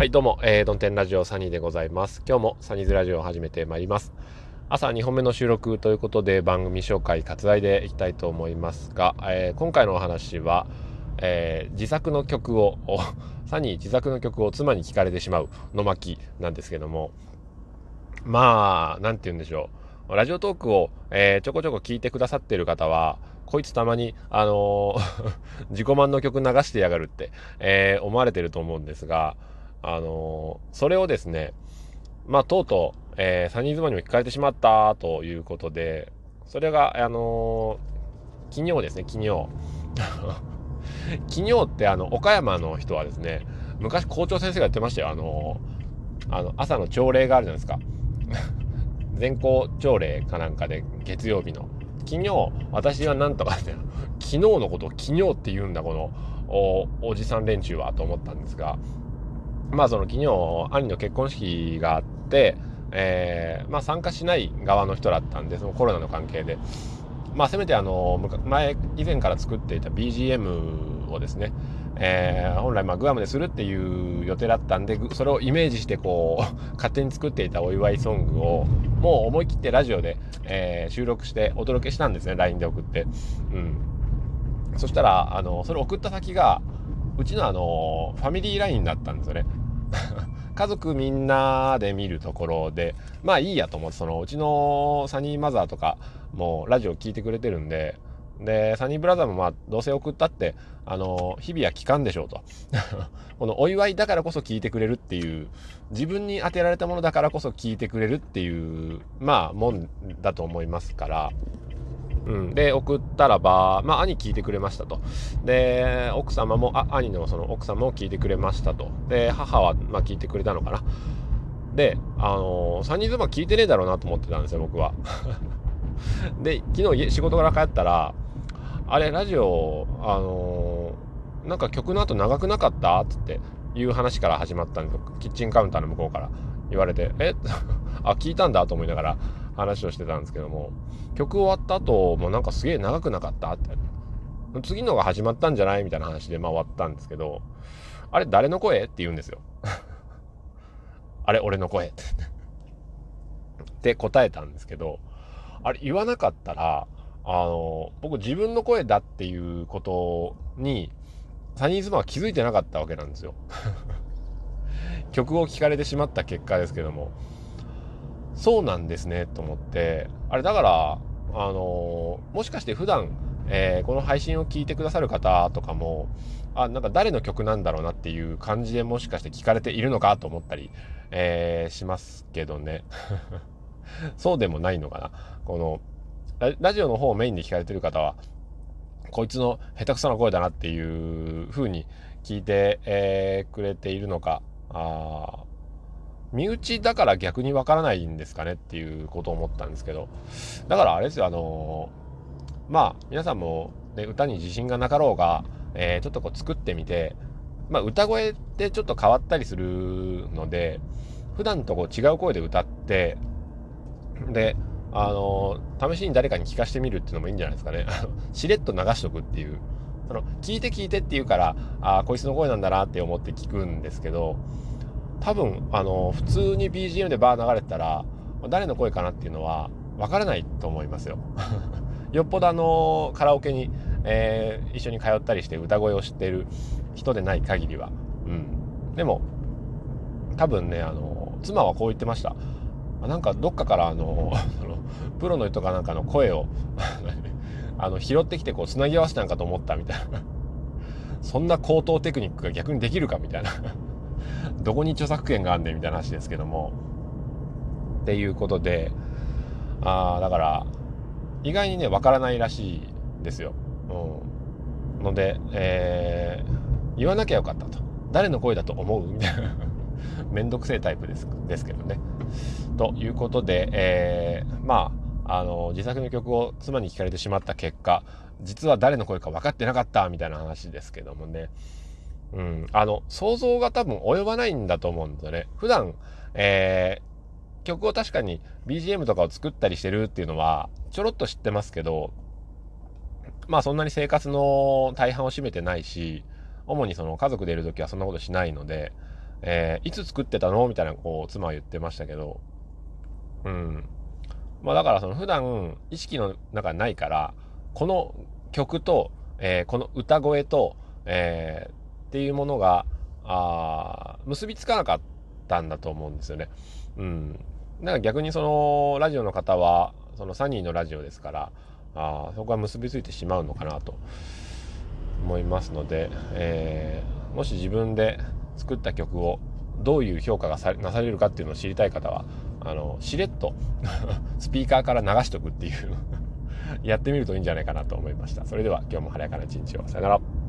はいどうも、えー、ドンテンラジオサニーでございます。今日もサニーズラジオを始めてまいります。朝2本目の収録ということで番組紹介割愛でいきたいと思いますが、えー、今回のお話は、えー、自作の曲をサニー自作の曲を妻に聞かれてしまうの巻なんですけどもまあ何て言うんでしょう。ラジオトークを、え、ちょこちょこ聞いてくださってる方はこいつたまに、あの、自己満の曲流してやがるって、え、思われてると思うんですが、あの、それをですね、まあ、とうとう、えー、サニーズマンにも聞かれてしまったということで、それが、あのー、金曜ですね、金曜。金曜って、あの、岡山の人はですね、昔校長先生が言ってましたよ、あのー、あの、朝の朝礼があるじゃないですか。全校朝礼かなんかで、月曜日の。昨日、私はなんとかって、昨日のことを昨日って言うんだ、このお、おじさん連中は、と思ったんですが、まあその昨日兄の結婚式があって、えー、まあ参加しない側の人だったんでそのコロナの関係でまあせめてあの前以前から作っていた BGM をですね、えー、本来まあグアムでするっていう予定だったんでそれをイメージしてこう 勝手に作っていたお祝いソングをもう思い切ってラジオで、えー、収録してお届けしたんですね LINE で送って。うんそしたらあのそれ送った先がうちのあのファミリーラインだったんですよね。家族みんなで見るところでまあいいやと思ってそのうちのサニーマザーとかもラジオ聞いてくれてるんででサニーブラザーもまあどうせ送ったってあの日々は聞かんでしょうと。このお祝いだからこそ聞いてくれるっていう自分に当てられたものだからこそ聞いてくれるっていうまあもんだと思いますから。うん、で送ったらば、まあ、兄聞いてくれましたと。で奥様もあ兄のその奥様も聞いてくれましたと。で母は、まあ、聞いてくれたのかな。であのー、3人妻聞いてねえだろうなと思ってたんですよ僕は。で昨日仕事から帰ったらあれラジオあのー、なんか曲の後長くなかった？っつっていう話から始まったんですよ。キッチンカウンターの向こうから言われてえ？あ聞いたんだと思いながら話をしてたんですけども曲終わった後もなんかすげえ長くなかったって。次のが始まったんじゃないみたいな話でま終わったんですけどあれ誰の声って言うんですよ。あれ俺の声って。答えたんですけどあれ言わなかったらあの僕自分の声だっていうことにサニーズマンは気づいてなかったわけなんですよ。曲を聴かれてしまった結果ですけどもそうなんですねと思って。あれだからあのもしかして普段、えー、この配信を聞いてくださる方とかもあなんか誰の曲なんだろうなっていう感じでもしかして聞かれているのかと思ったり、えー、しますけどね。そうでもないのかな。このラジオの方をメインで聞かれてる方はこいつの下手くそな声だなっていう風に聞いて、えー、くれているのかあ身内だから逆にわからないんですかねっていうことを思ったんですけど。だからあれですよあの、まあ皆さんも、ね、歌に自信がなかろうが、えー、ちょっとこう作ってみて、まあ、歌声ってちょっと変わったりするので普段とこう違う声で歌ってであの、試しに誰かに聞かせてみるっていうのもいいんじゃないですかね。しれっと流しとくっていう。その聞いて聞いてって言うからああこいつの声なんだなって思って聞くんですけど多分あの普通に BGM でバー流れてたら誰の声かなっていうのはわからないと思いますよ。よっぽどあのカラオケに、えー、一緒に通ったりして歌声を知ってる人でない限りは。うん、でも多分ねあの妻はこう言ってました。なんかどっかからあのその プロの人かなんかの声を あの拾ってきてこうつなぎ合わせたんかと思ったみたいなそんな高等テクニックが逆にできるかみたいなどこに著作権があんねんみたいな話ですけどもっていうことでああだから意外にねわからないらしいですよ。うん、ので、えー、言わなきゃよかったと誰の声だと思う？みたいな めんどくせえタイプですですけどね。ということで、えー、まああの自作の曲を妻に聞かれてしまった結果実は誰の声か分かってなかったみたいな話ですけどもね。うん、あの、想像が多分及ばないんだと思うんだよね。普段、えー、曲を確かに BGM とかを作ったりしてるっていうのは、ちょろっと知ってますけど、まあそんなに生活の大半を占めてないし、主にその家族でいる時はそんなことしないので、えー、いつ作ってたのみたいなこう妻は言ってましたけどうんまあだからその普段意識の中ないからこの曲と、えー、この歌声と、えー、っていうものがあ結びつかなかったんだと思うんですよね。うん。なんか逆にそのラジオの方はそのサニーのラジオですからあそこは結びついてしまうのかなと思いますので、えー、もし自分で作った曲をどういう評価がさなされるかっていうのを知りたい方はあのしれっと スピーカーから流しとくっていう やってみるといいんじゃないかなと思いました。それでは今日も晴れやかな一日を。さよなら。